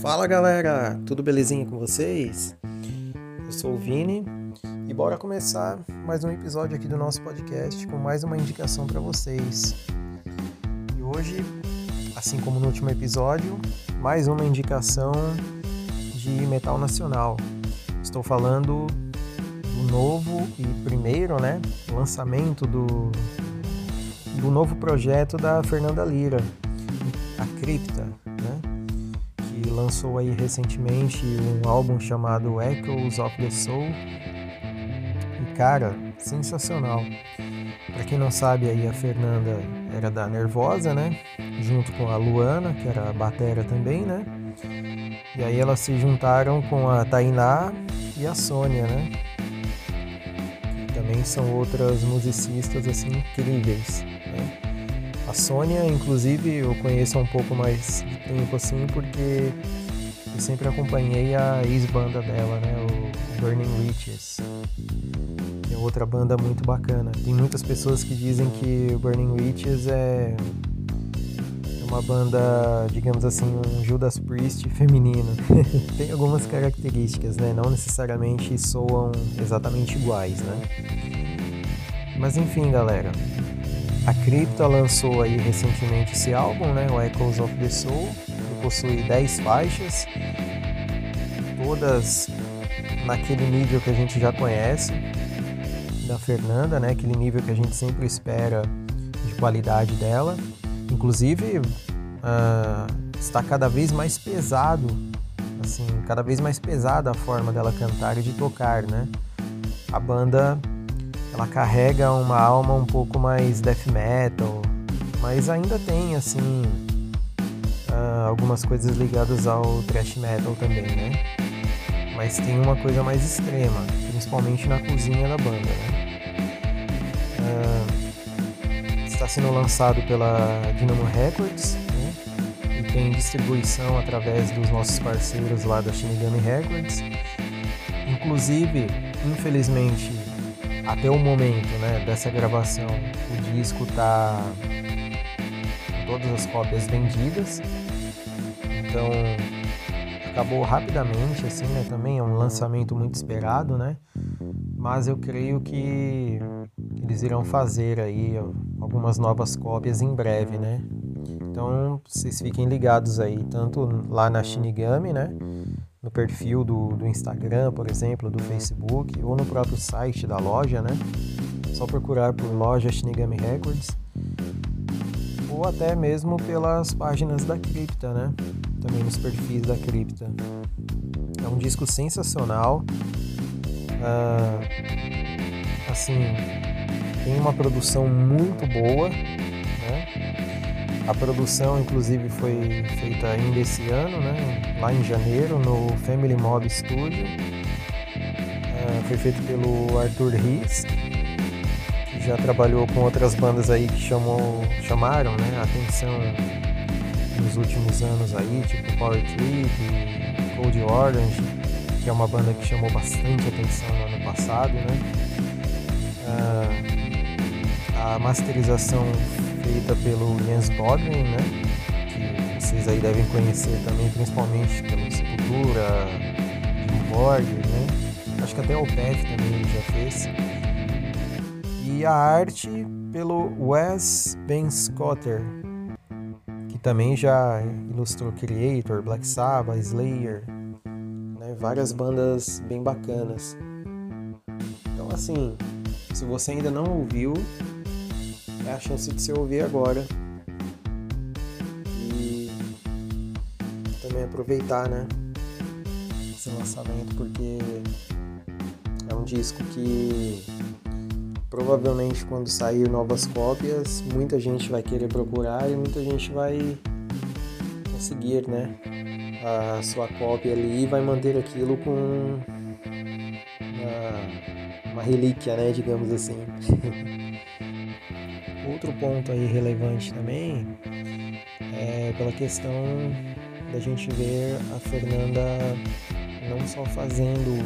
Fala galera, tudo belezinha com vocês? Eu sou o Vini e bora começar mais um episódio aqui do nosso podcast com mais uma indicação para vocês. E hoje, assim como no último episódio, mais uma indicação de metal nacional. Estou falando do novo e primeiro, né, lançamento do do novo projeto da Fernanda Lira, a Cripta, lançou aí recentemente um álbum chamado Echoes of the Soul. E cara, sensacional. Para quem não sabe aí a Fernanda era da Nervosa, né? Junto com a Luana, que era a batera também, né? E aí elas se juntaram com a Tainá e a Sônia, né? Que também são outras musicistas assim incríveis. Né? A Sônia, inclusive, eu conheço um pouco mais de tempo assim, porque eu sempre acompanhei a ex-banda dela, né? O Burning Witches. É outra banda muito bacana. Tem muitas pessoas que dizem que o Burning Witches é uma banda, digamos assim, um Judas Priest feminino. Tem algumas características, né? Não necessariamente soam exatamente iguais, né? Mas enfim, galera. A Crypta lançou aí recentemente esse álbum, né, o Echoes of the Soul, que possui 10 faixas, todas naquele nível que a gente já conhece da Fernanda, né, aquele nível que a gente sempre espera de qualidade dela. Inclusive, uh, está cada vez mais pesado, assim, cada vez mais pesada a forma dela cantar e de tocar, né? A banda ela carrega uma alma um pouco mais death metal, mas ainda tem assim uh, algumas coisas ligadas ao thrash metal também, né? Mas tem uma coisa mais extrema, principalmente na cozinha da banda, né? Uh, está sendo lançado pela Dynamo Records né? e tem distribuição através dos nossos parceiros lá da Shinigami Records. Inclusive, infelizmente, até o momento né, dessa gravação, o disco tá com todas as cópias vendidas. Então acabou rapidamente, assim, né? Também é um lançamento muito esperado, né? Mas eu creio que eles irão fazer aí algumas novas cópias em breve, né? Então vocês fiquem ligados aí, tanto lá na Shinigami, né? No perfil do, do Instagram, por exemplo, do Facebook, ou no próprio site da loja, né? Só procurar por loja Shinigami Records. Ou até mesmo pelas páginas da Cripta, né? Também nos perfis da Cripta. É um disco sensacional. Ah, assim, tem uma produção muito boa, né? A produção, inclusive, foi feita ainda esse ano, né? lá em janeiro, no Family Mob Studio. Uh, foi feito pelo Arthur Riz, que já trabalhou com outras bandas aí que chamou, chamaram né, a atenção nos últimos anos aí, tipo Power Trip, Cold Orange, que é uma banda que chamou bastante atenção no ano passado, né? Uh, a masterização feita pelo Jens Bodgren, né? Que vocês aí devem conhecer também, principalmente pelo Sepultura, Borger, né? Acho que até o PF também já fez. E a arte pelo Wes Ben Scotter, que também já ilustrou Creator, Black Sabbath, Slayer, né? várias bandas bem bacanas. Então assim, se você ainda não ouviu, é a chance de você ouvir agora. E também aproveitar, né? Esse lançamento, porque é um disco que provavelmente quando sair novas cópias, muita gente vai querer procurar e muita gente vai conseguir, né? A sua cópia ali e vai manter aquilo com uma, uma relíquia, né? Digamos assim. Outro ponto aí relevante também é pela questão da gente ver a Fernanda não só fazendo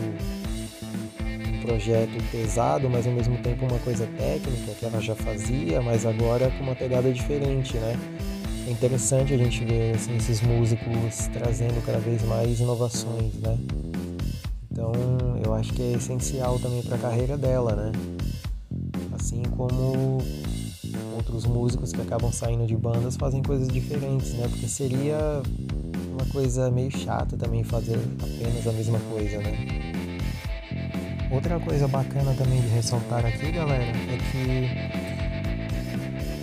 um projeto pesado, mas ao mesmo tempo uma coisa técnica que ela já fazia, mas agora com uma pegada diferente, né? é interessante a gente ver assim, esses músicos trazendo cada vez mais inovações, né? Então eu acho que é essencial também para a carreira dela, né? Assim como outros músicos que acabam saindo de bandas fazem coisas diferentes, né? Porque seria uma coisa meio chata também fazer apenas a mesma coisa, né? Outra coisa bacana também de ressaltar aqui, galera, é que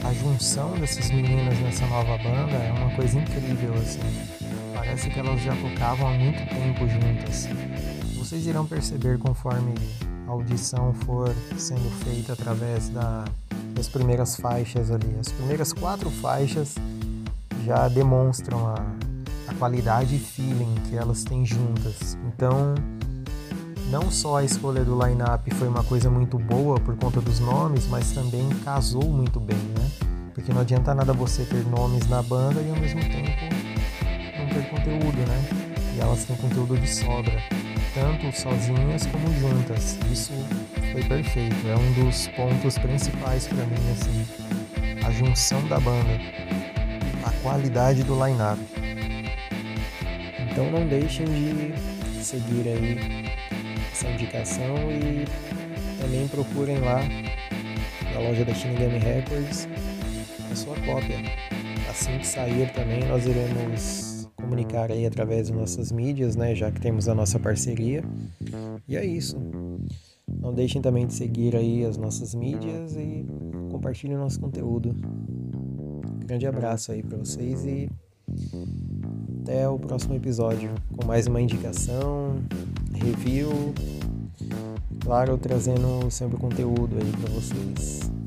a junção dessas meninas nessa nova banda é uma coisa incrível, assim. Parece que elas já tocavam há muito tempo juntas. Vocês irão perceber conforme a audição for sendo feita através da, das primeiras faixas ali. As primeiras quatro faixas já demonstram a, a qualidade e feeling que elas têm juntas. Então, não só a escolha do line-up foi uma coisa muito boa por conta dos nomes, mas também casou muito bem, né? Porque não adianta nada você ter nomes na banda e ao mesmo tempo não ter conteúdo, né? E elas têm conteúdo de sobra, tanto sozinhas como juntas. Isso foi perfeito, é um dos pontos principais para mim, assim, a junção da banda, a qualidade do line-up. Então não deixem de seguir aí essa indicação e também procurem lá na loja da Shinigami Records a sua cópia. Assim que sair também nós iremos comunicar aí através de nossas mídias, né, já que temos a nossa parceria. E é isso. Não deixem também de seguir aí as nossas mídias e compartilhem o nosso conteúdo. Grande abraço aí para vocês e até o próximo episódio com mais uma indicação, review, claro, trazendo sempre conteúdo aí para vocês.